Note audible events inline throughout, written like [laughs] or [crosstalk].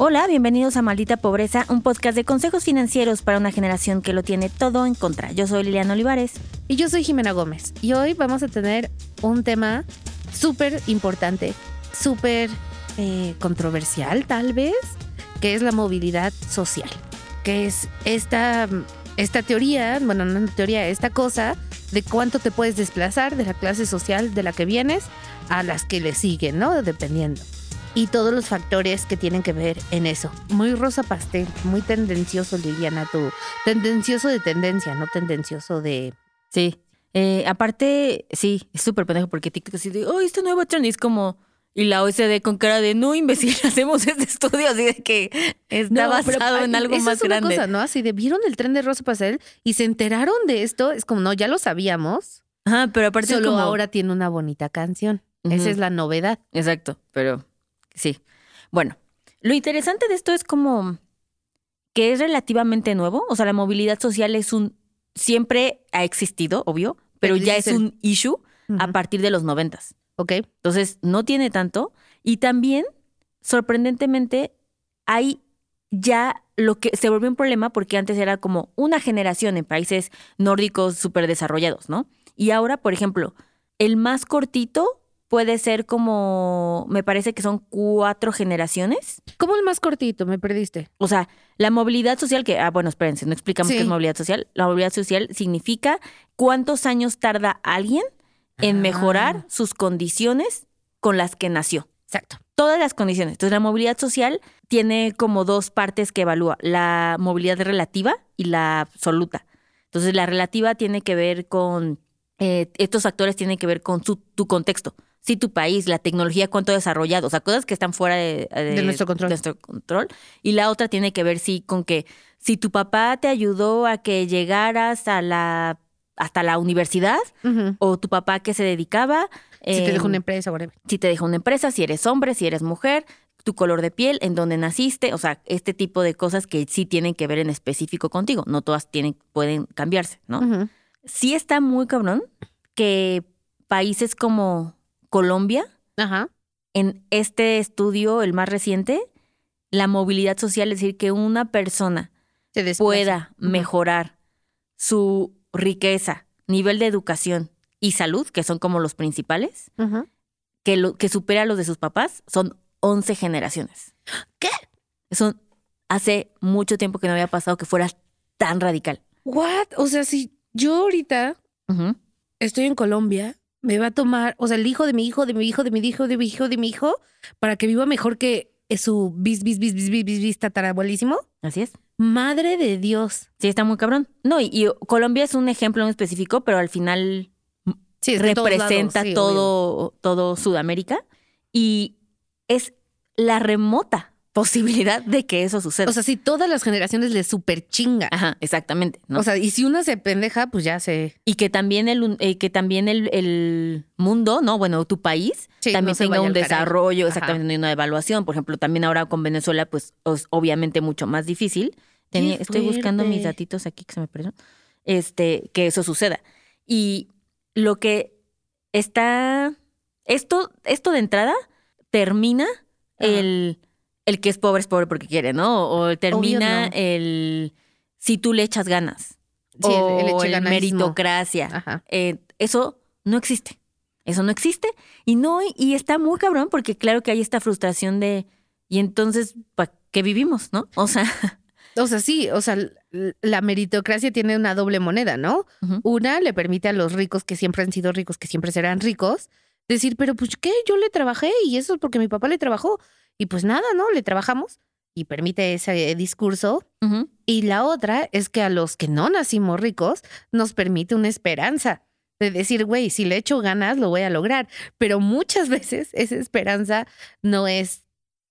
Hola, bienvenidos a Maldita Pobreza, un podcast de consejos financieros para una generación que lo tiene todo en contra. Yo soy Liliana Olivares. Y yo soy Jimena Gómez. Y hoy vamos a tener un tema súper importante, súper eh, controversial tal vez, que es la movilidad social. Que es esta, esta teoría, bueno, no teoría, esta cosa de cuánto te puedes desplazar de la clase social de la que vienes a las que le siguen, ¿no? Dependiendo y todos los factores que tienen que ver en eso. Muy rosa pastel, muy tendencioso, Liliana, tú. Tendencioso de tendencia, no tendencioso de... Sí. Eh, aparte, sí, es súper pendejo porque TikTok así de, oh, este nuevo trend es como... Y la OSD con cara de, no, imbécil, [laughs] hacemos este estudio así de que está basado en algo más es una grande. Cosa, ¿no? Así de, vieron el tren de Rosa Pastel y se enteraron de esto. Es como, no, ya lo sabíamos. Ajá, pero aparte Solo como... ahora tiene una bonita canción. Esa es la novedad. Exacto, pero Sí. Bueno, lo interesante de esto es como que es relativamente nuevo. O sea, la movilidad social es un. Siempre ha existido, obvio, pero ya es un issue a partir de los noventas. Ok. Entonces, no tiene tanto. Y también, sorprendentemente, hay ya lo que se volvió un problema porque antes era como una generación en países nórdicos súper desarrollados, ¿no? Y ahora, por ejemplo, el más cortito puede ser como, me parece que son cuatro generaciones. ¿Cómo el más cortito? Me perdiste. O sea, la movilidad social, que, ah, bueno, espérense, no explicamos qué es movilidad social. La movilidad social significa cuántos años tarda alguien en mejorar Ah. sus condiciones con las que nació. Exacto. Todas las condiciones. Entonces, la movilidad social tiene como dos partes que evalúa, la movilidad relativa y la absoluta. Entonces, la relativa tiene que ver con, eh, estos factores tienen que ver con su, tu contexto. Si tu país, la tecnología, cuánto desarrollado, o sea, cosas que están fuera de, De nuestro control. nuestro control. Y la otra tiene que ver, sí, con que si tu papá te ayudó a que llegaras a la, hasta la universidad, o tu papá que se dedicaba. Si te dejo em, una empresa, whatever. si te deja una empresa, si eres hombre, si eres mujer, tu color de piel, en dónde naciste, o sea, este tipo de cosas que sí tienen que ver en específico contigo, no todas tienen, pueden cambiarse, ¿no? Sí está muy cabrón que países como Colombia, Ajá. en este estudio, el más reciente, la movilidad social, es decir, que una persona pueda mejorar su riqueza, nivel de educación y salud, que son como los principales, que, lo, que supera a los de sus papás, son 11 generaciones. ¿Qué? Son hace mucho tiempo que no había pasado que fuera tan radical. What? O sea, si yo ahorita estoy en Colombia, me va a tomar, o sea, el hijo de mi hijo, de mi hijo, de mi hijo, de mi hijo, de mi hijo, para que viva mejor que su bis, bis, bis, bis, bis, bis, bis tatarabuelísimo. Así es. Madre de Dios. Sí, está muy cabrón. No, y, y Colombia es un ejemplo en específico, pero al final Sí, representa sí, todo, todo Sudamérica y es la remota posibilidad de que eso suceda. O sea, sí, todas las generaciones le super chinga. Ajá, exactamente. ¿no? O sea, y si una se pendeja, pues ya se. y que también el eh, que también el, el mundo, ¿no? Bueno, tu país Sí, también no tenga un desarrollo, Ajá. exactamente, y una evaluación. Por ejemplo, también ahora con Venezuela, pues es obviamente mucho más difícil. Tenía- estoy buscando mis datitos aquí que se me perdieron. Este, que eso suceda. Y lo que está. Esto, esto de entrada termina Ajá. el, el que es pobre es pobre porque quiere, ¿no? O termina no. el si tú le echas ganas. Sí, el- el o el meritocracia. Ajá. Eh, eso no existe. Eso no existe. Y no, y está muy cabrón porque claro que hay esta frustración de, y entonces, ¿para qué vivimos, no? O sea, O sea, sí, o sea, la meritocracia tiene una doble moneda, ¿no? Una le permite a los ricos que siempre han sido ricos, que siempre serán ricos, decir, pero pues qué, yo le trabajé y eso es porque mi papá le trabajó. Y pues nada, ¿no? Le trabajamos y permite ese discurso. Y la otra es que a los que no nacimos ricos nos permite una esperanza de decir, güey, si le echo ganas, lo voy a lograr. Pero muchas [laughs] veces esa esperanza no es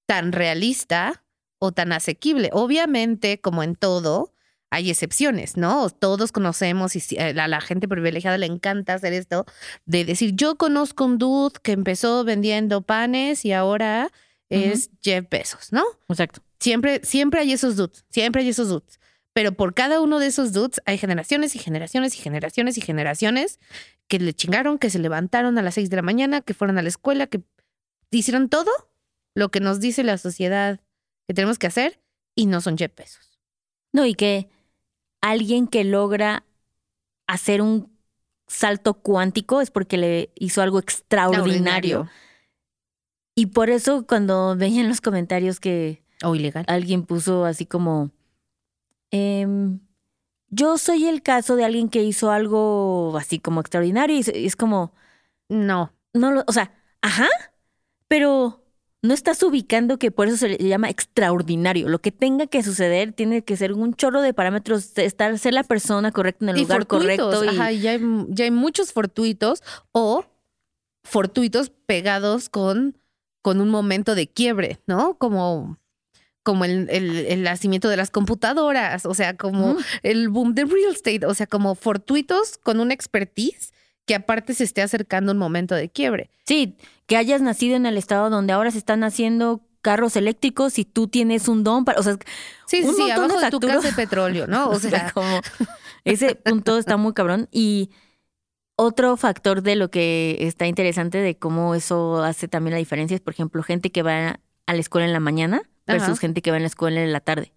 tan realista o tan asequible. Obviamente, como en todo, hay excepciones, ¿no? Todos conocemos y si- a la, la gente privilegiada le encanta hacer esto de decir, yo conozco un dude que empezó vendiendo panes y ahora es Jeff Bezos, ¿no? exacto. Siempre, siempre hay esos dudes, siempre hay esos dudes. Pero por cada uno de esos dudes hay generaciones y generaciones y generaciones y generaciones que le chingaron, que se levantaron a las 6 de la mañana, que fueron a la escuela, que hicieron todo lo que nos dice la sociedad que tenemos que hacer y no son jet pesos. No, y que alguien que logra hacer un salto cuántico es porque le hizo algo extraordinario. Y por eso cuando veían los comentarios que O ilegal. alguien puso así como, em, yo soy el caso de alguien que hizo algo así como extraordinario y es- como, No. no lo, o sea, ajá, pero no estás ubicando que por eso se le llama extraordinario. Lo que tenga que suceder tiene que ser un chorro de parámetros, estar, ser la persona correcta en el y lugar fortuitos. correcto. y- Ajá, y ya hay, ya hay muchos fortuitos o fortuitos pegados con, con un momento de quiebre, ¿no? Como, como el, el- el nacimiento de las computadoras, o sea, como el boom de real estate, o sea, como fortuitos con una expertise que aparte se esté acercando un momento de quiebre. Sí, que hayas nacido en el estado donde ahora se están haciendo carros eléctricos y tú tienes un don para, o sea, Sí, sí, Un sí, montón de abajo de tu casa de petróleo, ¿no? [laughs] O sea, como ese punto está muy cabrón. Y otro factor de lo que está interesante de cómo eso hace también la diferencia es, por ejemplo, gente que va a la escuela en la mañana versus Ajá. gente que va en la escuela en la tarde.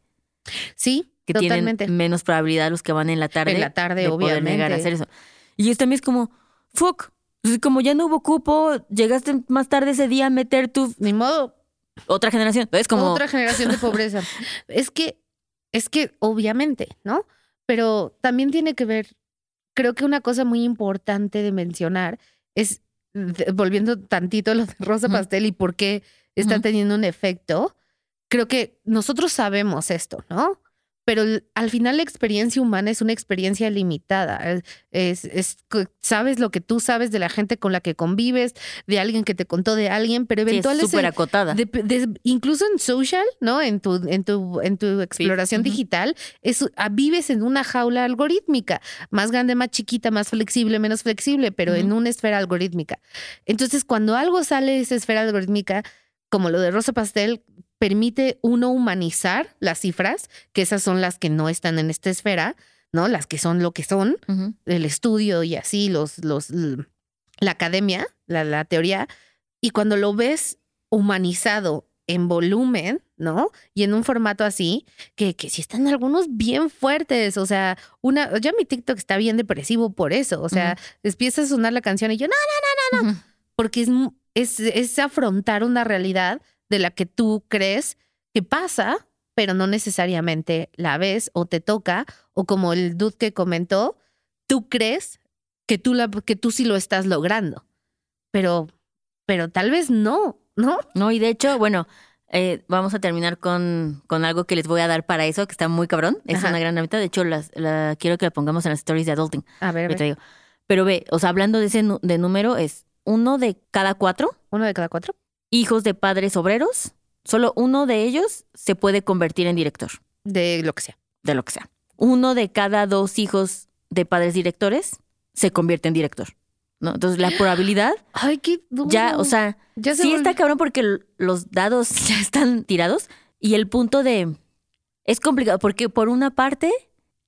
sí, Que totalmente. tienen menos probabilidad los que van en la tarde. En la tarde, de poder negar a obviamente. hacer eso. Y es también es como, fuck. Pues, Como ya no hubo cupo, llegaste más tarde ese día a meter tu Ni modo, otra generación. Es como, Otra generación de pobreza. [laughs] es que, es que obviamente, ¿no? Pero también tiene que ver, creo que una cosa muy importante de mencionar es, volviendo tantito a lo de Rosa. Pastel y por qué está teniendo un efecto, creo que nosotros sabemos esto, ¿no? Pero al final la experiencia humana es una experiencia limitada. Es, sabes lo que tú sabes de la gente con la que convives, de alguien que te contó de alguien, pero sí, es eventualmente súper acotada. de- de- incluso en social, ¿no? En tu, en tu, en tu exploración digital, es, ah, vives en una jaula algorítmica, más grande, más chiquita, más flexible, menos flexible, pero en Ujú. una esfera algorítmica. Entonces, cuando algo sale de esa esfera algorítmica, como lo de Rosa Pastel, permite uno humanizar las cifras, que esas son las que no están en esta esfera, ¿no? Las que son lo que son, el estudio y así, los, los, la academia, la, la teoría, y cuando lo ves humanizado en volumen, ¿no? Y en un formato así, que, que sí están algunos bien fuertes, o sea, una, ya mi TikTok está bien depresivo por eso, o sea, empieza a sonar la canción y yo, no, Ujú. porque es, es, es afrontar una realidad de la que tú crees que pasa, pero no necesariamente la ves o te toca, o como el dude que comentó, tú crees que tú, la, que tú sí lo estás logrando, pero, pero tal vez no, ¿no? No, y de hecho, bueno, eh, vamos a terminar con, con algo que les voy a dar para eso, que está muy cabrón. Es Ajá. una gran herramienta. De hecho, las, la, quiero que la pongamos en las stories de Adulting. A ver, a que te ver, digo. Pero ve, o sea, hablando de ese de número, es uno de cada cuatro uno de cada cuatro. Hijos de padres obreros, solo uno de ellos se puede convertir en director, De lo que sea. de lo que sea. Uno de cada dos hijos de padres directores se convierte en director. ¿no? Entonces, la probabilidad Ay, qué duro. ya, o sea, ya se sí volvió- está cabrón porque los dados [laughs] ya están tirados y el punto de... Es complicado porque por una parte,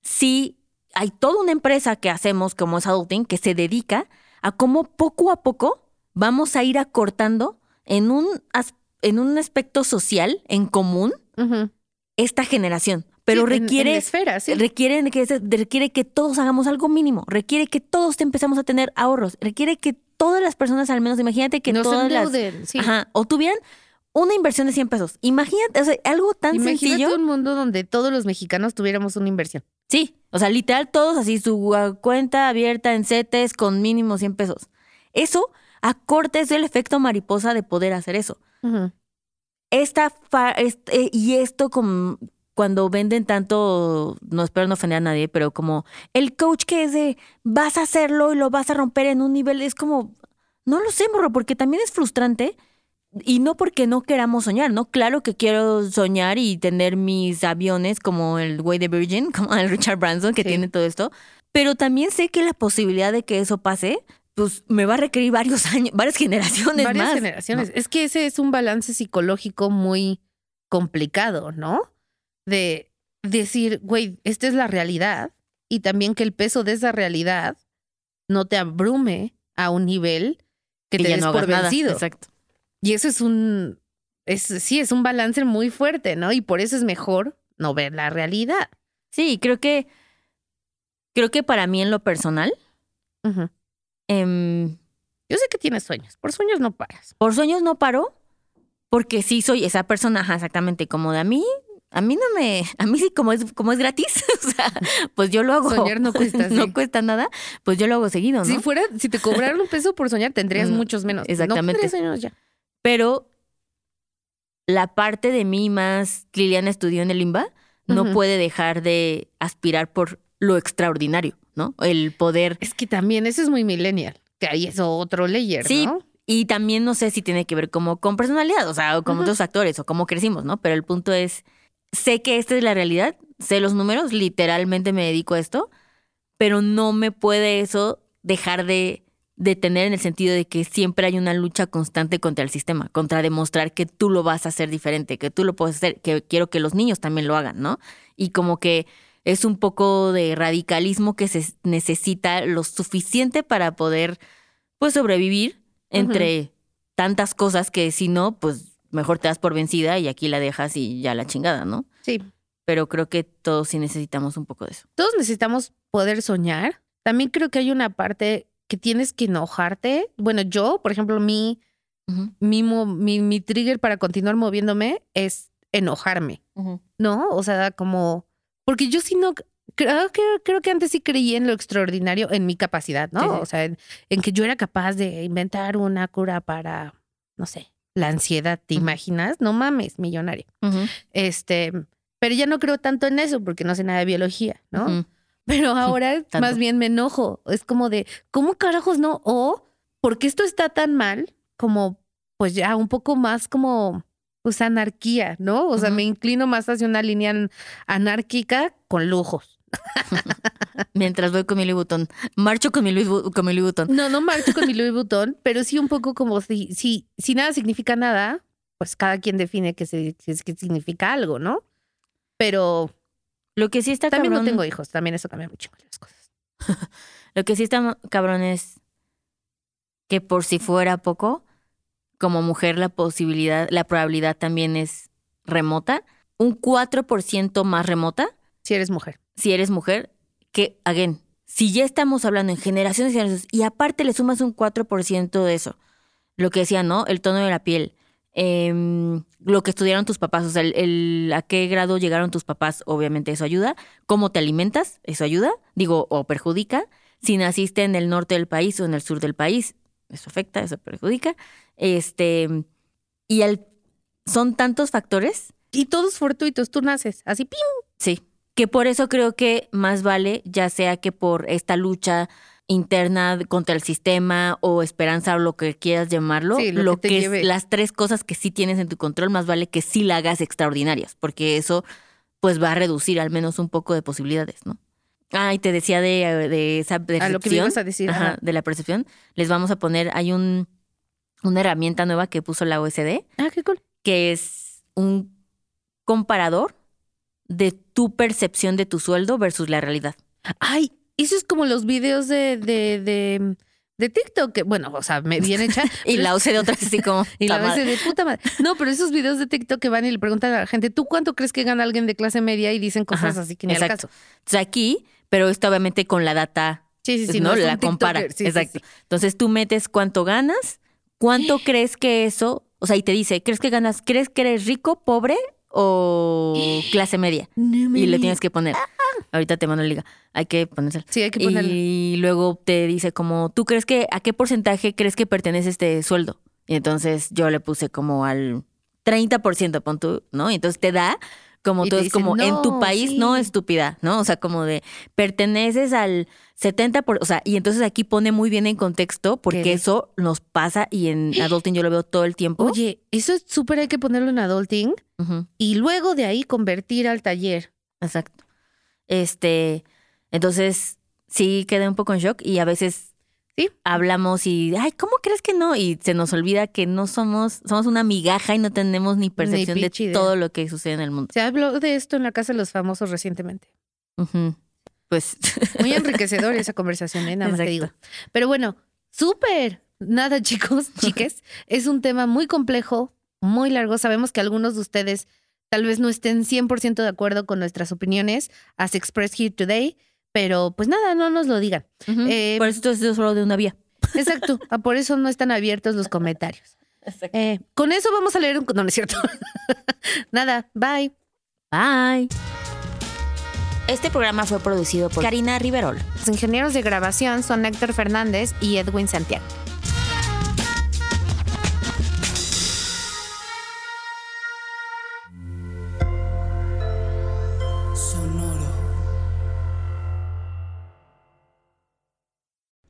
sí hay toda una empresa que hacemos como es Adulting que se dedica a cómo poco a poco vamos a ir acortando en un, en un aspecto social en común esta generación. Pero Sí, en- en requiere esfera, sí. requiere que, requiere que todos hagamos algo mínimo, requiere que todos empezamos a tener ahorros, requiere que todas las personas al menos, imagínate que no se todas las... sí. Ajá, o tuvieran una inversión de 100 pesos. Imagínate, o sea, algo tan Imagínate sencillo. un mundo donde todos los mexicanos tuviéramos una inversión. Sí, o sea, literal todos así su ah, cuenta abierta en CETES con mínimo 100 pesos. Eso acorta es el efecto mariposa de poder hacer eso. Esta fa- este, y esto como cuando venden tanto, no espero no ofender a nadie, pero como el coach que es de vas a hacerlo y lo vas a romper en un nivel, es como, no lo sé, morro, porque también es frustrante y no porque no queramos soñar, ¿no? Claro que quiero soñar y tener mis aviones como el güey de Virgin, [laughs] como el Richard Branson que Sí. tiene todo esto, pero también sé que la posibilidad de que eso pase, pues me va a requerir varios [laughs] años, varias generaciones Varias más. generaciones. Es que ese es un balance psicológico muy complicado, ¿no? De decir, güey, esta es la realidad y también que el peso de esa realidad no te abrume a un nivel que te ya des no por nada. Exacto. Y eso es un, es, sí, es un balance muy fuerte, ¿no? Y por eso es mejor no ver la realidad. Sí, creo que. Creo que para mí en lo personal, Ujú. Em, Yo sé que tienes sueños, por sueños no paras. por sueños no paro, porque sí soy esa persona, ajá, exactamente, como de a mí, a mí no me, a mí sí como es, como es gratis, [laughs] o sea, pues yo lo hago. Soñar no cuesta, [laughs] sí. no cuesta nada, pues yo lo hago seguido, ¿no? Si fuera, si te cobraran un peso por soñar, tendrías Mm, muchos menos. exactamente. No tendrías ya. Pero la parte de mí más Liliana estudió en el Limba no puede dejar de aspirar por lo extraordinario, ¿no? El poder. Es que también eso es muy millennial, que ahí es otro layer, Sí, ¿no? Y también no sé si tiene que ver como con personalidad, o sea, o con Ujú. otros factores, o cómo crecimos, ¿no? Pero el punto es, sé que esta es la realidad, sé los números, literalmente me dedico a esto, pero no me puede eso dejar de, de tener en el sentido de que siempre hay una lucha constante contra el sistema, contra demostrar que tú lo vas a hacer diferente, que tú lo puedes hacer, que quiero que los niños también lo hagan, ¿no? Y como que es un poco de radicalismo que se necesita lo suficiente para poder, pues, sobrevivir entre tantas cosas que si no, pues mejor te das por vencida y aquí la dejas y ya la chingada, ¿no? Sí. Pero creo que todos sí necesitamos un poco de eso. Todos necesitamos poder soñar. También creo que hay una parte que tienes que enojarte. Bueno, yo, por ejemplo, mi, mi, mi trigger para continuar moviéndome es enojarme, ¿no? O sea, como, porque yo sí no, creo que, creo que antes sí creí en lo extraordinario, en mi capacidad, ¿no? Sí, sí. O sea, en, en que yo era capaz de inventar una cura para, no sé, la ansiedad, ¿te imaginas? No mames, millonario. Este, pero ya no creo tanto en eso porque no sé nada de biología, ¿no? Pero ahora más bien me enojo. Es como de, ¿cómo carajos no? O, ¿por qué esto está tan mal? Como, pues ya un poco más como, pues anarquía, ¿no? O sea, me inclino más hacia una línea an- anárquica con lujos. [laughs] Mientras voy con mi Louis Vuitton. Marcho con mi Louis, con mi Louis Vuitton. No, no marcho con mi [laughs] Louis Vuitton, pero sí un poco como si, si, si nada significa nada, pues cada quien define que, se, que, que significa algo, ¿no? Pero Lo que sí está también cabrón. no tengo hijos, también eso cambia mucho las cosas. [laughs] Lo que sí está cabrón es que por si fuera poco, como mujer la posibilidad, la probabilidad también es remota. Un 4% más remota Si eres mujer. si eres mujer, que, again, si ya estamos hablando en generaciones y generaciones, y aparte le sumas un 4% de eso, lo que decía, ¿no? El tono de la piel, em, lo que estudiaron tus papás, o sea, el, el- a qué grado llegaron tus papás, obviamente eso ayuda, cómo te alimentas, eso ayuda, digo, o perjudica, si naciste en el norte del país o en el sur del país, eso afecta, eso perjudica, este, y al, son tantos factores Y todos fortuitos, tú naces así, ¡pim! Sí, que por eso creo que más vale, ya sea que por esta lucha interna contra el sistema o esperanza o lo que quieras llamarlo, Sí, lo lo, que es las tres cosas que sí tienes en tu control, más vale que sí la hagas extraordinarias, porque eso pues va a reducir al menos un poco de posibilidades, ¿no? Ah, y te decía de, de esa percepción. A lo que me ibas a decir. Ajá, ajá. de la percepción. Les vamos a poner, hay un, una herramienta nueva que puso la OSD, Ah, qué cool. que es un comparador de tu percepción de tu sueldo versus la realidad. Ay, eso es como los videos de, de, de, de TikTok, que bueno, o sea, me bien hecha. [laughs] Y la OCDE otra vez así como... [laughs] Y la de puta madre. No, pero esos videos de TikTok que van y le preguntan a la gente, ¿tú cuánto crees que gana alguien de clase media? Y dicen cosas Ajá, así que ni al exacto. caso. Entonces aquí, pero esto obviamente con la data, Sí, sí, sí. ¿no? la compara. Sí, exacto. sí. Entonces tú metes cuánto ganas, cuánto crees que eso, o sea, y te dice, ¿crees que ganas, crees que eres rico, pobre o clase media? No me Y le tienes que poner. Ahorita te mando la liga. Hay que ponérsela. Sí, hay que ponerlo. Y luego te dice como, ¿tú crees que a qué porcentaje crees que pertenece este sueldo? Y entonces yo le puse como al 30%, pon tú, ¿no? Y entonces te da como te es como en tu "No, país, sí". no estúpida, ¿no? O sea, como de perteneces al 70%, por, o sea, y entonces aquí pone muy bien en contexto porque ¿Qué? eso nos pasa y en [gasps] Adulting yo lo veo todo el tiempo. Oye, eso es súper hay que ponerlo en adulting y luego de ahí convertir al taller. Exacto. Este, entonces sí quedé un poco en shock y a veces Sí. hablamos y, ay, ¿cómo crees que no? Y se nos olvida que no somos, somos una migaja y no tenemos ni percepción de idea. todo lo que sucede en el mundo. Se habló de esto en la Casa de los Famosos recientemente. Pues... [laughs] Muy enriquecedor esa conversación, ¿eh? Nada más te digo. Pero bueno, súper. Nada, [laughs] chicos, chiques. es un tema muy complejo, muy largo. Sabemos que algunos de ustedes tal vez no estén 100% de acuerdo con nuestras opiniones as expressed here today, pero pues nada, no nos lo digan. Eh, Por eso esto es solo de una vía. Exacto, [laughs] ah, por eso no están abiertos los comentarios. Eh, con eso vamos a leer un... No, no es cierto. [laughs] nada, bye. Bye. Este programa fue producido por Karina Riverol. Los ingenieros de grabación son Héctor Fernández y Edwin Santiago.